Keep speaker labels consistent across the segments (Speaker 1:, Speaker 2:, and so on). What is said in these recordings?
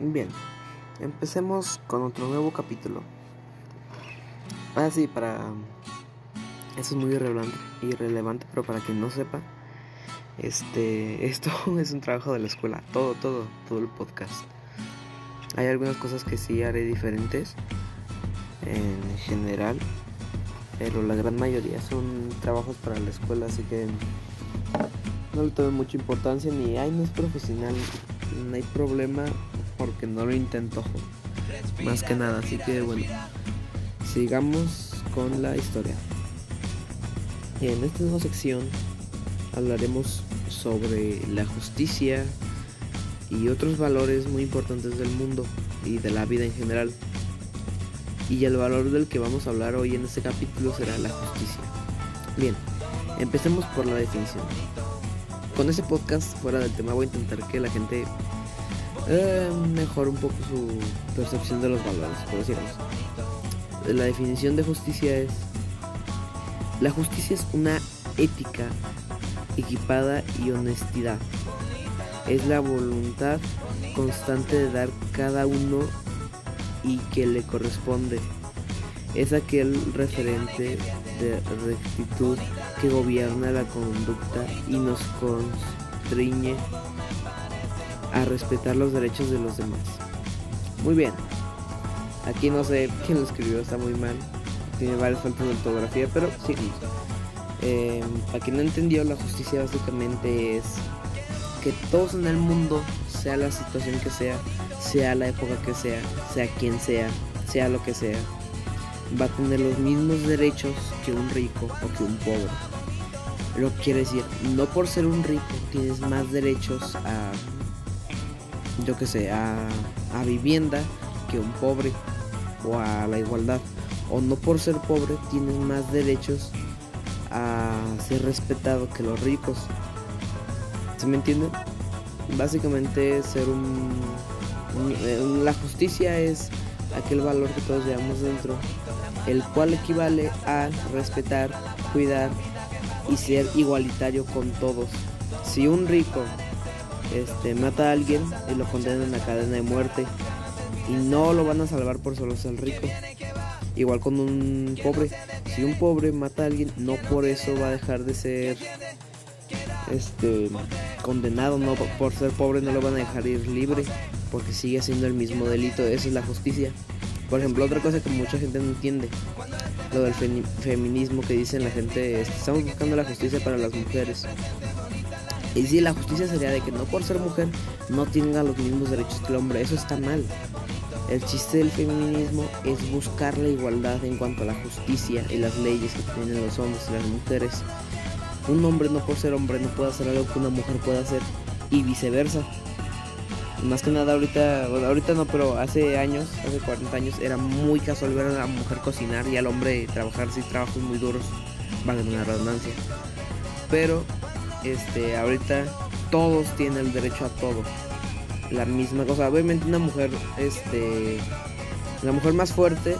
Speaker 1: Bien, empecemos con otro nuevo capítulo. Ah, sí, para... Eso es muy irrelevante, irrelevante, pero para quien no sepa, este, esto es un trabajo de la escuela, todo, todo, todo el podcast. Hay algunas cosas que sí haré diferentes en general, pero la gran mayoría son trabajos para la escuela, así que no le tomen mucha importancia ni, ay, no es profesional, no hay problema porque no lo intento más que nada, así que bueno, sigamos con la historia. En esta nueva sección hablaremos sobre la justicia y otros valores muy importantes del mundo y de la vida en general. Y el valor del que vamos a hablar hoy en este capítulo será la justicia. Bien, empecemos por la definición. Con este podcast fuera del tema voy a intentar que la gente eh, un poco su percepción de los valores, por decirlo. La definición de justicia es la justicia es una ética equipada y honestidad. Es la voluntad constante de dar cada uno y que le corresponde. Es aquel referente de rectitud que gobierna la conducta y nos constriñe a respetar los derechos de los demás. Muy bien. Aquí no sé quién lo escribió, está muy mal. Tiene varias faltas de ortografía, pero sí. Eh, para quien no entendió, la justicia básicamente es que todos en el mundo, sea la situación que sea, sea la época que sea, sea quien sea, sea lo que sea, va a tener los mismos derechos que un rico o que un pobre. Lo que quiere decir, no por ser un rico tienes más derechos a, yo que sé, a, vivienda que un pobre o a la igualdad. O no por ser pobre tienes más derechos a ser respetado que los ricos. ¿Se me entiende? Básicamente ser un, eh, La justicia es aquel valor que todos llevamos dentro, el cual equivale a respetar, cuidar y ser igualitario con todos. Si un rico este, mata a alguien y lo condenan a cadena de muerte y no lo van a salvar por solo ser rico. Igual con un pobre. Si un pobre mata a alguien, no por eso va a dejar de ser este condenado, no por ser pobre no lo van a dejar ir libre, porque sigue siendo el mismo delito, esa es la justicia. Por ejemplo, otra cosa que mucha gente no entiende, lo del feminismo que dicen la gente, estamos buscando la justicia para las mujeres. Y si la justicia sería de que no por ser mujer no tenga los mismos derechos que el hombre, eso está mal. El chiste del feminismo es buscar la igualdad en cuanto a la justicia y las leyes que tienen los hombres y las mujeres. Un hombre no por ser hombre no puede hacer algo que una mujer pueda hacer y viceversa. Más que nada ahorita, bueno, ahorita no, pero hace años, hace 40 años, era muy casual ver a la mujer cocinar y al hombre trabajar sí trabajos muy duros, van en una redundancia. Pero este ahorita todos tienen el derecho a todo la misma cosa. Obviamente una mujer, este, la mujer más fuerte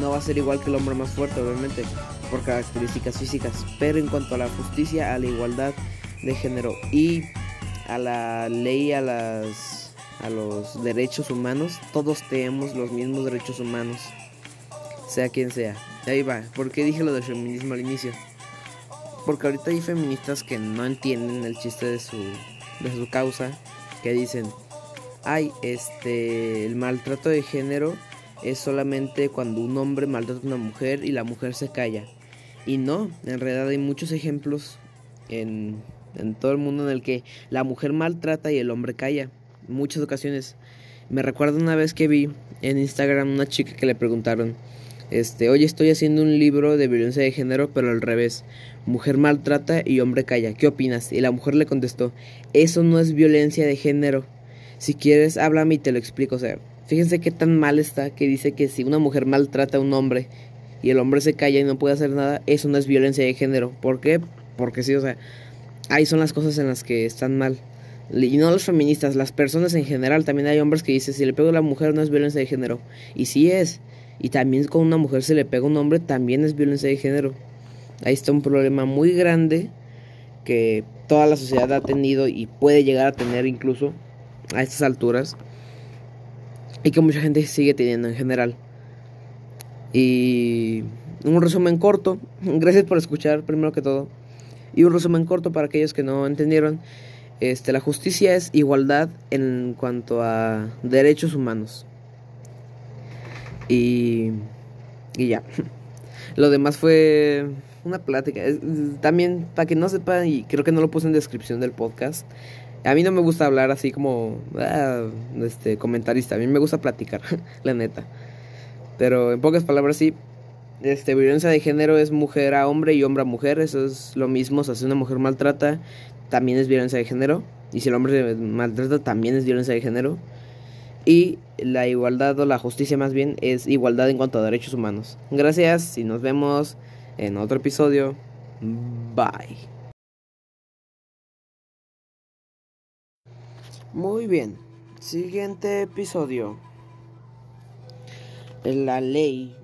Speaker 1: no va a ser igual que el hombre más fuerte, obviamente, por características físicas. Pero en cuanto a la justicia, a la igualdad de género y a la ley, a las, a los derechos humanos, todos tenemos los mismos derechos humanos, sea quien sea. Ahí va. ¿Por qué dije lo del feminismo al inicio? Porque ahorita hay feministas que no entienden el chiste de su, de su causa, que dicen, ay, este, el maltrato de género es solamente cuando un hombre maltrata a una mujer y la mujer se calla. Y no, en realidad hay muchos ejemplos en, en todo el mundo en el que la mujer maltrata y el hombre calla. Muchas ocasiones. Me recuerdo una vez que vi en Instagram una chica que le preguntaron, este, oye, estoy haciendo un libro de violencia de género, pero al revés. Mujer maltrata y hombre calla. ¿Qué opinas? Y la mujer le contestó, eso no es violencia de género si quieres, háblame y te lo explico. O sea, fíjense qué tan mal está que dice que si una mujer maltrata a un hombre y el hombre se calla y no puede hacer nada, eso no es violencia de género. ¿Por qué? Porque sí, o sea, ahí son las cosas en las que están mal. Y no los feministas, las personas en general. También hay hombres que dicen, si le pego a la mujer no es violencia de género. Y sí es. Y también con una mujer se le pega a un hombre también es violencia de género. Ahí está un problema muy grande que toda la sociedad ha tenido y puede llegar a tener incluso a estas alturas. y que mucha gente sigue teniendo en general. Y un resumen corto, gracias por escuchar primero que todo. Y un resumen corto para aquellos que no entendieron. Este, la justicia es igualdad en cuanto a derechos humanos. Y, y ya. Lo demás fue una plática. También, para que no sepan, y creo que no lo puse en descripción del podcast, a mí no me gusta hablar así como ah, este comentarista, a mí me gusta platicar, la neta. Pero en pocas palabras sí, este violencia de género es mujer a hombre y hombre a mujer, eso es lo mismo, si una mujer maltrata, también es violencia de género, y si el hombre maltrata, también es violencia de género. Y la igualdad o la justicia más bien es igualdad en cuanto a derechos humanos. Gracias y nos vemos en otro episodio. Bye. Muy bien. Siguiente episodio. La ley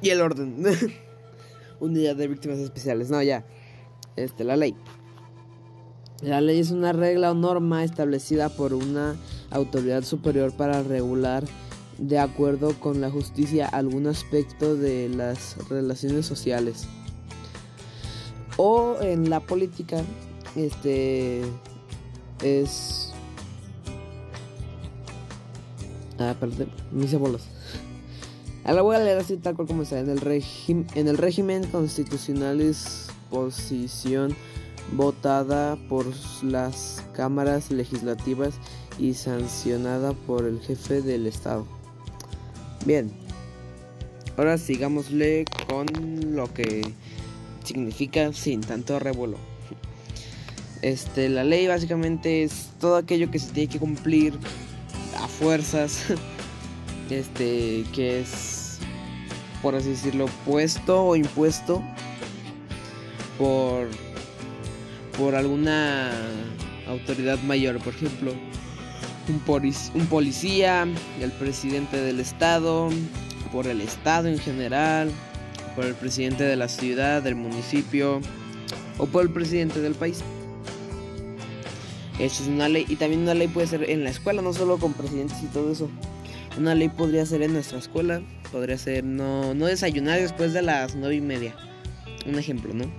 Speaker 1: y el orden. Unidad de víctimas especiales. No, ya. Este, la ley. La ley es una regla o norma establecida por una autoridad superior para regular de acuerdo con la justicia algún aspecto de las relaciones sociales. O en la política, este es. Ah, perdón, me hice bolas. Ahora voy a leer así tal cual como está. En el, en el régimen constitucional es posición votada por las cámaras legislativas y sancionada por el jefe del Estado. Bien, ahora sigámosle con lo que significa sin tanto revuelo. Este, la ley básicamente es todo aquello que se tiene que cumplir a fuerzas. Este, que es, por así decirlo, puesto o impuesto por, por alguna autoridad mayor. Por ejemplo, un, policía, el presidente del estado, por el estado en general, por el presidente de la ciudad, del municipio o por el presidente del país. Eso es una ley. Y también una ley puede ser en la escuela, no solo con presidentes y todo eso. Una ley podría ser en nuestra escuela. Podría ser no, no desayunar después de las nueve y media. Un ejemplo, ¿no?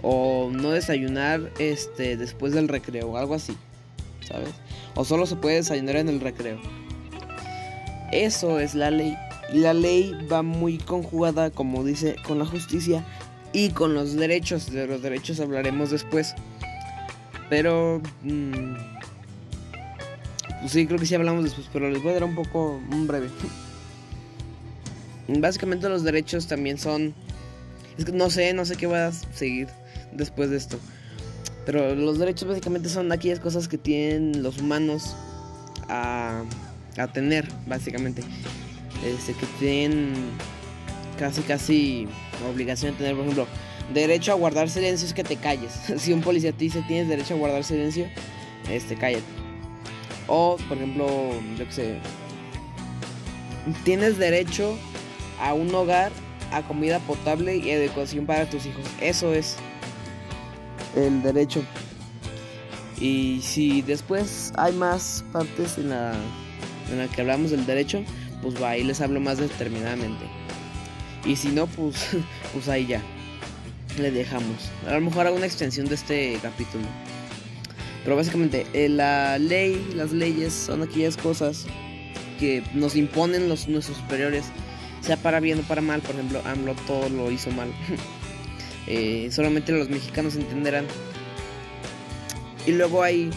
Speaker 1: O no desayunar este, después del recreo. Algo así. ¿Sabes? O solo se puede desayunar en el recreo. Eso es la ley. Y la ley va muy conjugada, como dice, con la justicia y con los derechos. De los derechos hablaremos después. Pero... Mm, pues sí, creo que sí hablamos después, pero les voy a dar un poco, un breve. Básicamente los derechos también son... Es que no sé, no sé qué voy a seguir después de esto. Pero los derechos básicamente son aquellas cosas que tienen los humanos a, tener, básicamente. Este, que tienen casi, casi obligación de tener, por ejemplo, derecho a guardar silencio es que te calles. si un policía te dice tienes derecho a guardar silencio, este, cállate. O, por ejemplo, yo qué sé, tienes derecho a un hogar, a comida potable y educación para tus hijos. Eso es el derecho. Y si después hay más partes en la, en la que hablamos del derecho, pues va, ahí les hablo más determinadamente. Y si no, pues, pues ahí ya le dejamos. A lo mejor hago una extensión de este capítulo. Pero básicamente, eh, la ley, las leyes son aquellas cosas que nos imponen los, nuestros superiores, sea para bien o para mal. Por ejemplo, AMLO todo lo hizo mal. Eh, solamente los mexicanos entenderán. Y luego hay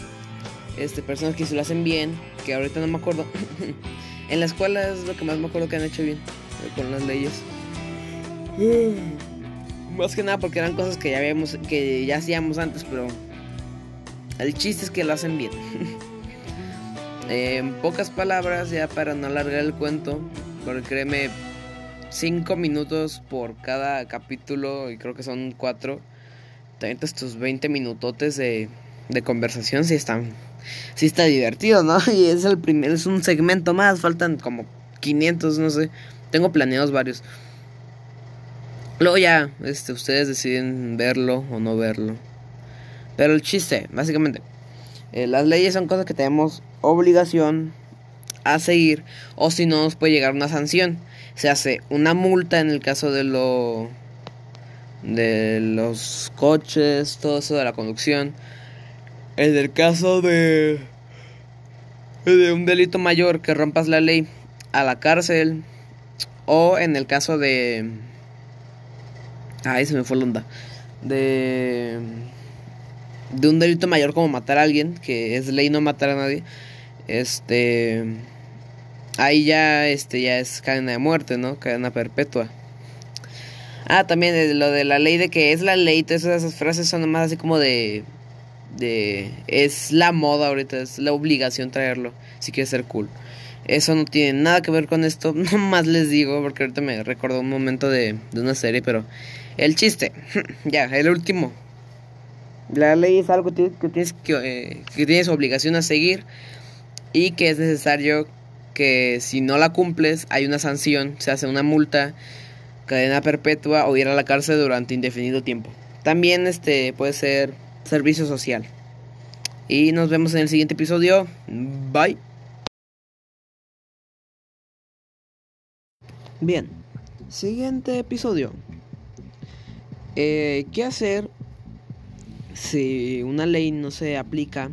Speaker 1: este, personas que se lo hacen bien, que ahorita no me acuerdo. en la escuela es lo que más me acuerdo que han hecho bien eh, con las leyes. Más que nada porque eran cosas que ya habíamos, que ya hacíamos antes, pero el chiste es que lo hacen bien. en pocas palabras, ya para no alargar el cuento, porque créeme, 5 minutos por cada capítulo, y creo que son 4. También estos 20 minutotes de, de conversación, si están. Si está divertido, ¿no? Y es el primer, es un segmento más, faltan como 500, no sé. Tengo planeados varios. Luego ya, este, ustedes deciden verlo o no verlo. Pero el chiste, básicamente, eh, las leyes son cosas que tenemos obligación a seguir o si no nos puede llegar una sanción. Se hace una multa en el caso de lo de los coches, todo eso de la conducción. En el caso de de un delito mayor que rompas la ley a la cárcel o en el caso de ay se me fue la onda de de un delito mayor como matar a alguien que es ley no matar a nadie este ahí ya este ya es cadena de muerte no cadena perpetua ah también lo de la ley de que es la ley todas esas frases son más así como de de es la moda ahorita, es la obligación traerlo si quieres ser cool. Eso no tiene nada que ver con esto, no más les digo porque ahorita me recordó un momento de, de una serie, pero el chiste, ya, el último. La ley es algo que tienes que, eh, que tienes obligación a seguir y que es necesario que si no la cumples hay una sanción, se hace una multa, cadena perpetua o ir a la cárcel durante indefinido tiempo. También este puede ser servicio social. Y nos vemos en el siguiente episodio. Bye. Bien, siguiente episodio. Eh, ¿Qué hacer si una ley no se aplica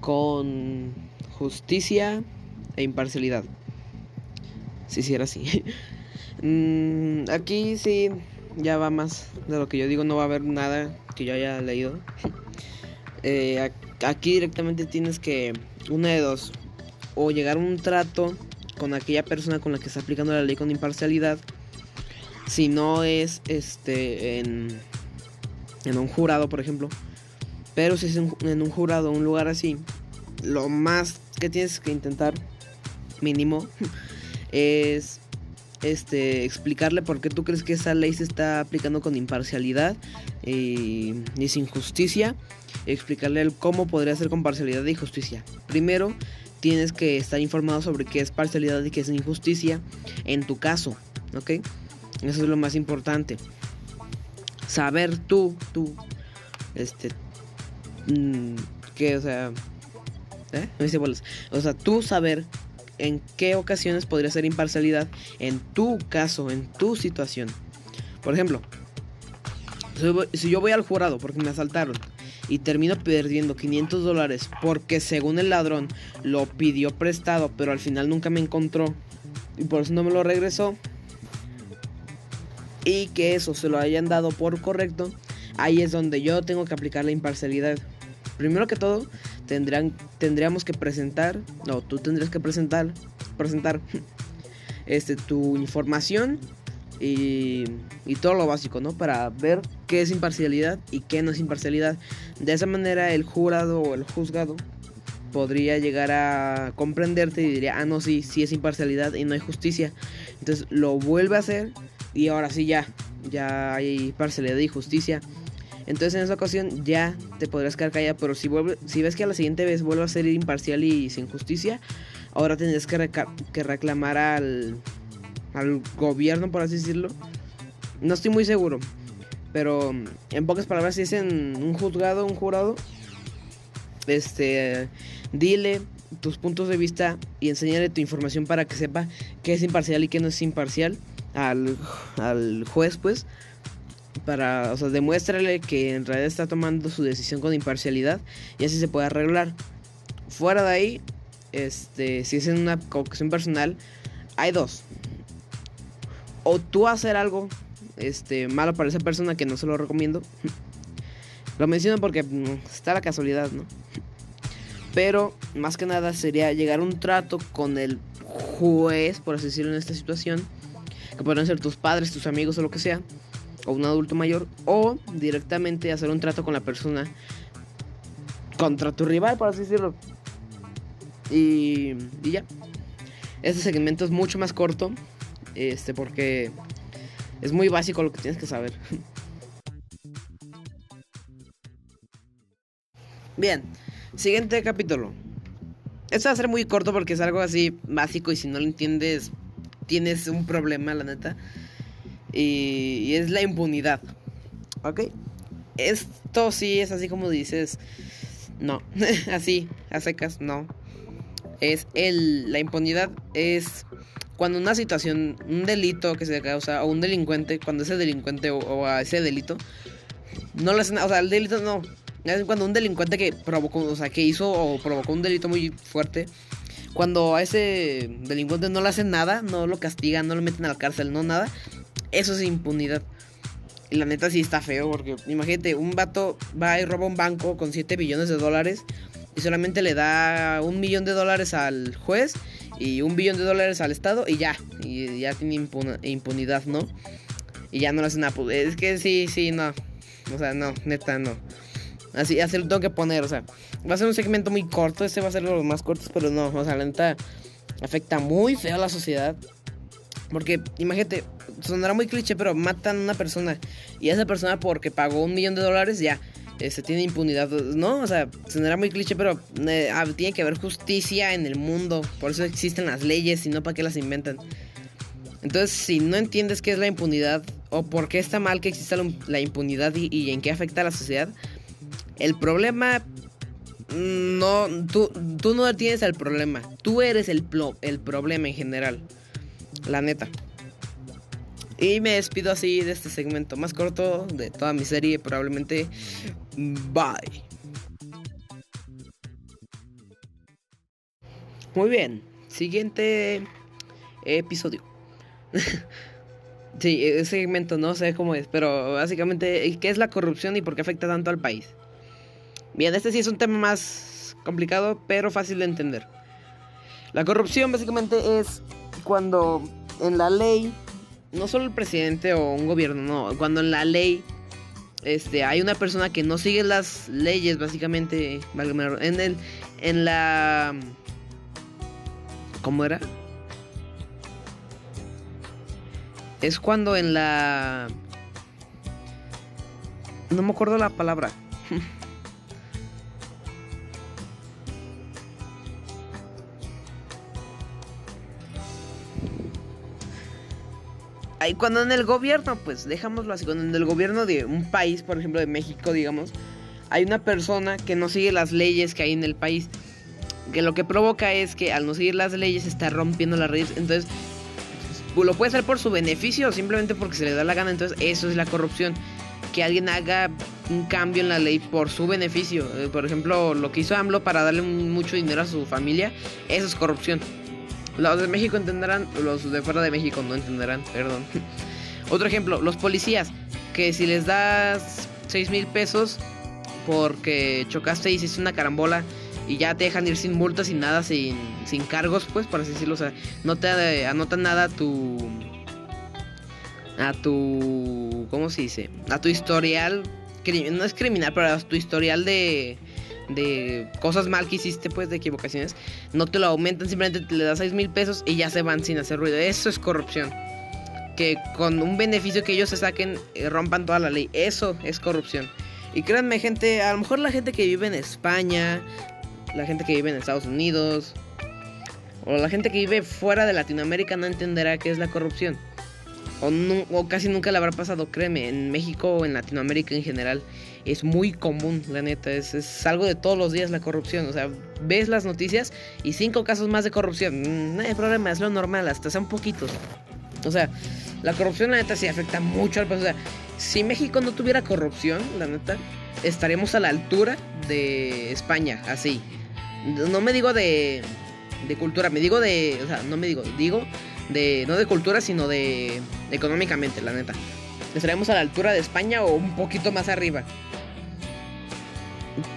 Speaker 1: con justicia e imparcialidad? Si hiciera así. Mm, aquí sí, ya va más de lo que yo digo, no va a haber nada que yo haya leído. Eh, aquí directamente tienes que, una de dos, o llegar a un trato con aquella persona con la que está aplicando la ley con imparcialidad. Si no es este en, en un jurado, por ejemplo. Pero si es en, en un jurado, un lugar así, lo más que tienes que intentar, mínimo, es este, explicarle por qué tú crees que esa ley se está aplicando con imparcialidad y, sin justicia. Explicarle el cómo podría ser con parcialidad y justicia. Primero, tienes que estar informado sobre qué es parcialidad y qué es injusticia en tu caso, ¿ok? Eso es lo más importante. Saber tú, tú, este, mm, que, o sea, ¿eh? O sea, tú saber en qué ocasiones podría ser imparcialidad en tu caso, en tu situación. Por ejemplo, si yo voy al jurado porque me asaltaron y termino perdiendo 500 dólares porque según el ladrón lo pidió prestado pero al final nunca me encontró y por eso no me lo regresó y que eso se lo hayan dado por correcto, ahí es donde yo tengo que aplicar la imparcialidad. Primero que todo, tendrían, tendríamos que presentar, no, tú tendrías que presentar, presentar este, tu información y, y, todo lo básico, ¿no? Para ver qué es imparcialidad y qué no es imparcialidad. De esa manera el jurado o el juzgado podría llegar a comprenderte y diría, ah, no, sí, sí es imparcialidad y no hay justicia. Entonces lo vuelve a hacer y ahora sí ya, ya hay parcialidad y justicia. Entonces en esa ocasión ya te podrás quedar callado, pero si, si ves que a la siguiente vez vuelve a ser imparcial y sin justicia, ahora tendrás que, que reclamar al, gobierno, por así decirlo. No estoy muy seguro, pero en pocas palabras, si es en un juzgado, un jurado, este, dile tus puntos de vista y enséñale tu información para que sepa qué es imparcial y qué no es imparcial al, al juez, pues para, o sea, demuéstrale que en realidad está tomando su decisión con imparcialidad y así se puede arreglar. Fuera de ahí, este, si es en una ocasión personal, hay dos. O tú hacer algo este, malo para esa persona que no se lo recomiendo. lo menciono porque mm, está la casualidad, ¿no? Pero más que nada sería llegar a un trato con el juez, por así decirlo, en esta situación. Que pueden ser tus padres, tus amigos o lo que sea o un adulto mayor o directamente hacer un trato con la persona contra tu rival, por así decirlo. Y, y ya. Este segmento es mucho más corto, este porque es muy básico lo que tienes que saber. Bien, siguiente capítulo. Esto va a ser muy corto porque es algo así básico y si no lo entiendes tienes un problema, la neta y, es la impunidad. ¿Ok? Esto sí es así como dices, no, así, a secas, no. es el, la impunidad es cuando una situación, un delito que se causa, o un delincuente, cuando ese delincuente o, a ese delito, no le hacen, o sea, el delito no, es cuando un delincuente que provocó, o sea, que hizo o provocó un delito muy fuerte, cuando a ese delincuente no le hacen nada, no lo castigan, no lo meten a la cárcel, no nada, eso es impunidad. Y la neta sí está feo, porque imagínate, un vato va y roba un banco con 7 billones de dólares y solamente le da un millón de dólares al juez y un billón de dólares al Estado y ya, y ya tiene impunidad, ¿no? Y ya no le hacen nada. Pues, es que sí, sí, no. O sea, no, neta, no. Así, así lo tengo que poner, o sea, va a ser un segmento muy corto, este va a ser de los más cortos, pero no, o sea, la neta afecta muy feo a la sociedad. Porque, imagínate, sonará muy cliché, pero matan a una persona. Y esa persona, porque pagó un millón de dólares, ya este, tiene impunidad. No, o sea, sonará muy cliché, pero eh, ah, tiene que haber justicia en el mundo. Por eso existen las leyes y no para qué las inventan. Entonces, si no entiendes qué es la impunidad o por qué está mal que exista la impunidad y, en qué afecta a la sociedad, el problema no, tú, tú no tienes el problema, tú eres el, el problema en general, la neta. Y me despido así de este segmento más corto de toda mi serie, probablemente. Bye. Muy bien, siguiente episodio. sí, ese segmento no sé cómo es, pero básicamente, ¿qué es la corrupción y por qué afecta tanto al país? Bien, este sí es un tema más complicado, pero fácil de entender. La corrupción básicamente es cuando en la ley no solo el presidente o un gobierno, no, cuando en la ley este hay una persona que no sigue las leyes básicamente en el en la ¿cómo era? Es cuando en la no me acuerdo la palabra. cuando en el gobierno, pues dejámoslo así, cuando en el gobierno de un país, por ejemplo de México, digamos, hay una persona que no sigue las leyes que hay en el país, que lo que provoca es que al no seguir las leyes está rompiendo las leyes, entonces pues, lo puede hacer por su beneficio o simplemente porque se le da la gana, entonces eso es la corrupción, que alguien haga un cambio en la ley por su beneficio, eh, por ejemplo, lo que hizo AMLO para darle mucho dinero a su familia, eso es corrupción. Los de México entenderán, los de fuera de México no entenderán, perdón. Otro ejemplo, los policías, que si les das 6 mil pesos porque chocaste y hiciste una carambola y ya te dejan ir sin multas, sin nada, sin, sin cargos, pues, por así decirlo, o sea, no te anotan nada a tu... A tu... ¿Cómo se dice? A tu historial, no es criminal, pero a tu historial de de cosas mal que hiciste, pues de equivocaciones, no te lo aumentan, simplemente te le das 6 mil pesos y ya se van sin hacer ruido. Eso es corrupción. Que con un beneficio que ellos se saquen, eh, rompan toda la ley. Eso es corrupción. Y créanme, gente, a lo mejor la gente que vive en España, la gente que vive en Estados Unidos, o la gente que vive fuera de Latinoamérica no entenderá qué es la corrupción. O, o casi nunca le habrá pasado, créeme, en México o en Latinoamérica en general es muy común, la neta. Es, algo de todos los días la corrupción. O sea, ves las noticias y cinco casos más de corrupción. Mm, no hay problema, es lo normal, hasta sean poquitos. O sea, la corrupción, la neta, sí afecta mucho al país. O sea, si México no tuviera corrupción, la neta, estaríamos a la altura de España, así. No me digo de, de cultura, me digo de. O sea, no me digo, digo de. No de cultura, sino de. económicamente, la neta. Estaríamos a la altura de España o un poquito más arriba.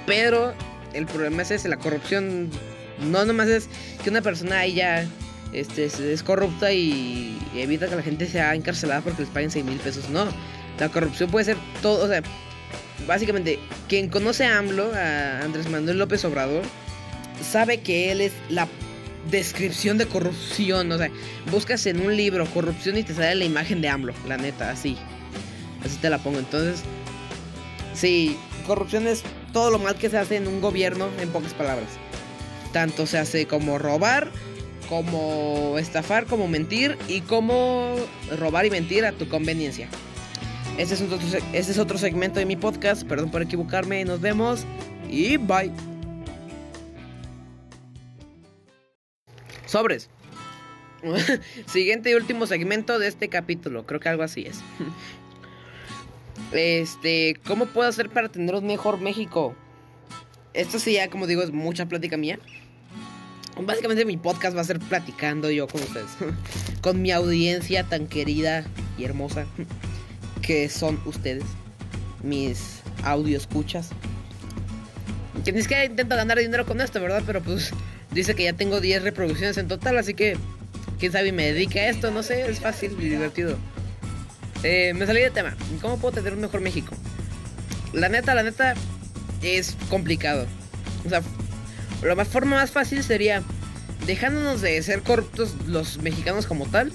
Speaker 1: Pero el problema es ese, la corrupción no nomás es que una persona ahí ya este, es corrupta y, evita que la gente sea encarcelada porque les paguen 6 mil pesos. No, la corrupción puede ser todo, o sea, básicamente, quien conoce a AMLO, a Andrés Manuel López Obrador, sabe que él es la descripción de corrupción. O sea, buscas en un libro corrupción y te sale la imagen de AMLO, la neta, así. Así te la pongo. Entonces, sí, corrupción es todo lo mal que se hace en un gobierno, en pocas palabras. Tanto se hace como robar, como estafar, como mentir y como robar y mentir a tu conveniencia. Este es, otro, este es otro segmento de mi podcast, perdón por equivocarme, nos vemos y bye. Sobres. Siguiente y último segmento de este capítulo. Creo que algo así es. Este, ¿cómo puedo hacer para tener un mejor México? Esto sí, ya como digo, es mucha plática mía. Básicamente mi podcast va a ser platicando yo con ustedes. con mi audiencia tan querida y hermosa que son ustedes. Mis audio escuchas. Que ni que intento ganar dinero con esto, ¿verdad? Pero pues dice que ya tengo 10 reproducciones en total, así que quién sabe me dedica a esto, no sé, es fácil y divertido. Eh, me salí de tema. ¿Cómo puedo tener un mejor México? La neta, la neta, es complicado. O sea, la más forma más fácil sería dejándonos de ser corruptos los mexicanos como tal.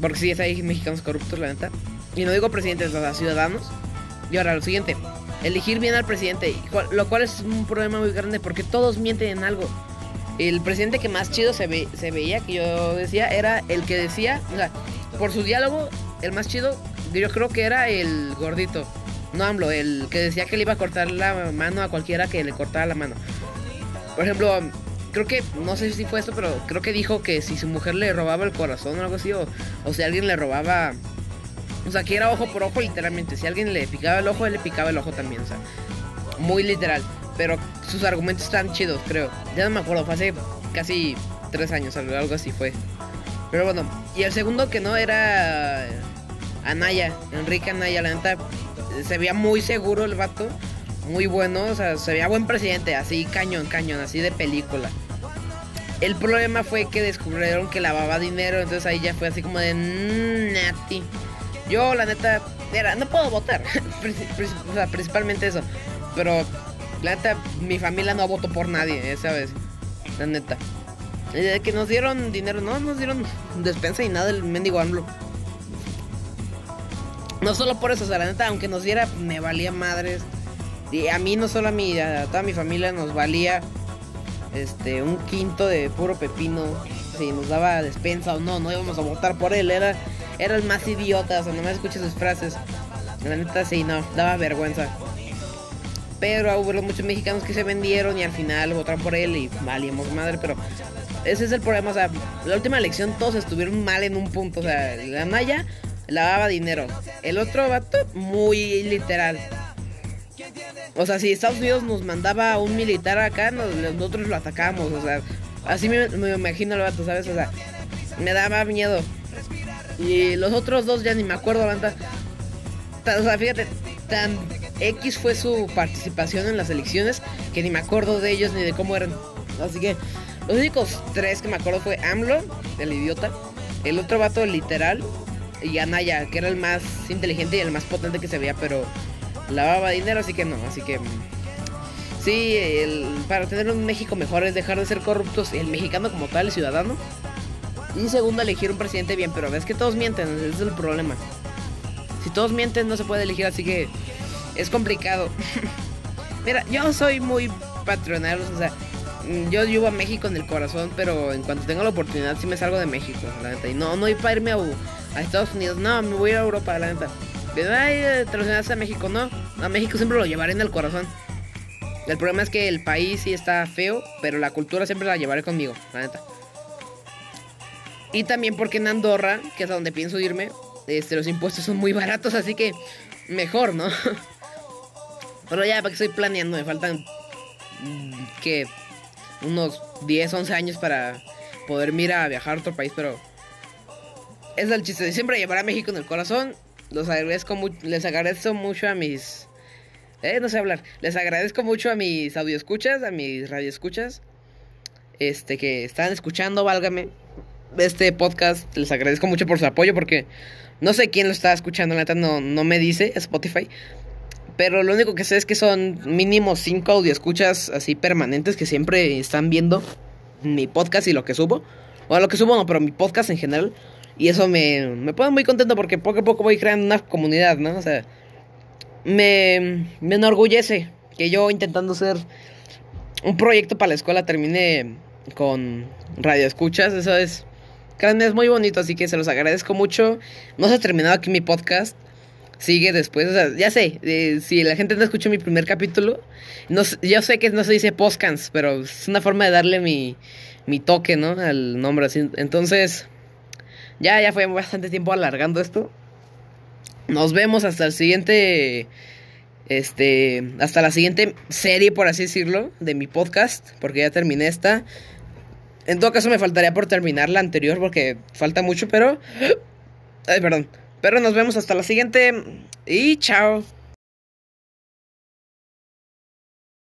Speaker 1: Porque sí, hay mexicanos corruptos, la neta. Y no digo presidentes, o ciudadanos. Y ahora, lo siguiente, elegir bien al presidente. Lo cual es un problema muy grande porque todos mienten en algo. El presidente que más chido se, ve, se veía, que yo decía, era el que decía, o sea, por su diálogo, el más chido, yo creo que era el gordito. No AMLO, el que decía que le iba a cortar la mano a cualquiera que le cortara la mano. Por ejemplo, creo que, no sé si fue esto, pero creo que dijo que si su mujer le robaba el corazón o algo así, o, o si alguien le robaba. O sea, que era ojo por ojo, literalmente. Si alguien le picaba el ojo, él le picaba el ojo también, o sea, muy literal. Pero sus argumentos están chidos, creo. Ya no me acuerdo, fue hace casi tres años, algo así fue. Pero bueno, y el segundo que no era Anaya, Enrique Anaya, la neta, se veía muy seguro el vato, muy bueno, o sea, se veía buen presidente, así cañón, cañón, así de película. El problema fue que descubrieron que lavaba dinero, entonces ahí ya fue así como de mm, nati. Yo, la neta, era, no puedo votar, o sea, principalmente eso, pero la neta, mi familia no votó por nadie, esa vez, la neta. Que nos dieron dinero, no nos dieron despensa y nada el mendigo AMLO. No solo por eso, o la neta, aunque nos diera, me valía madres. Y a mí, no solo a mí, a toda mi familia nos valía este un quinto de puro pepino. Si nos daba despensa o no, no íbamos a votar por él. Era, era el más idiota, o sea, no me escuches sus frases. La neta, sí, no, daba vergüenza. Pero hubo muchos mexicanos que se vendieron y al final votaron por él y valíamos madre, pero ese es el problema, o sea, la última elección todos estuvieron mal en un punto, o sea, la Maya lavaba dinero. El otro vato, muy literal. O sea, si Estados Unidos nos mandaba un militar acá, nosotros lo atacamos. O sea, así me, imagino el vato, ¿sabes? O sea, me daba miedo. Y los otros dos ya ni me acuerdo, banda. O sea, fíjate, tan X fue su participación en las elecciones que ni me acuerdo de ellos ni de cómo eran. Así que los únicos tres que me acuerdo fue AMLO, el idiota, el otro vato literal y Anaya, que era el más inteligente y el más potente que se veía, pero lavaba dinero, así que no, así que... Mm, sí, para tener un México mejor es dejar de ser corruptos, el mexicano como tal, el ciudadano. Y segundo, elegir un presidente bien, pero ves que todos mienten, ese es el problema. Si todos mienten no se puede elegir, así que es complicado. Mira, yo soy muy patronal, o sea, mm, yo llevo a México en el corazón, pero en cuanto tenga la oportunidad sí me salgo de México, la neta. Y no, no ir para irme a, a Estados Unidos. No, me voy a Europa, la neta. Ay, te a México, no. A México siempre lo llevaré en el corazón. El problema es que el país sí está feo, pero la cultura siempre la llevaré conmigo, la neta. Y también porque en Andorra, que es a donde pienso irme, este, los impuestos son muy baratos, así que mejor, ¿no? Pero ya, para que estoy planeando, me faltan mm, que unos 10, 11 años para poder mirar a viajar a otro país, pero es el chiste. Siempre llevar a México en el corazón. Los agradezco les agradezco mucho a mis. Eh, no sé hablar. Les agradezco mucho a mis escuchas a mis radioescuchas. Este, que están escuchando, válgame. Este podcast. Les agradezco mucho por su apoyo porque no sé quién lo está escuchando. La neta no, no me dice Spotify. Pero lo único que sé es que son mínimo 5 audioscuchas así permanentes que siempre están viendo mi podcast y lo que subo. O lo que subo no, pero mi podcast en general. Y eso me, me pone muy contento porque poco a poco voy creando una comunidad, ¿no? O sea, me, me enorgullece que yo intentando hacer un proyecto para la escuela termine con radio escuchas. Eso es, créanme, es muy bonito, así que se los agradezco mucho. No se ha terminado aquí mi podcast. Sigue después, o sea, ya sé, eh, si la gente no escuchó mi primer capítulo, no, yo sé que no se dice podcast, pero es una forma de darle mi, mi toque, ¿no? Al nombre así. Entonces, ya, ya fue bastante tiempo alargando esto. Nos vemos hasta el siguiente. Este. Hasta la siguiente serie, por así decirlo, de mi podcast. Porque ya terminé esta. En todo caso, me faltaría por terminar la anterior. Porque falta mucho, pero. Ay, perdón. Pero nos vemos hasta la siguiente. Y chao.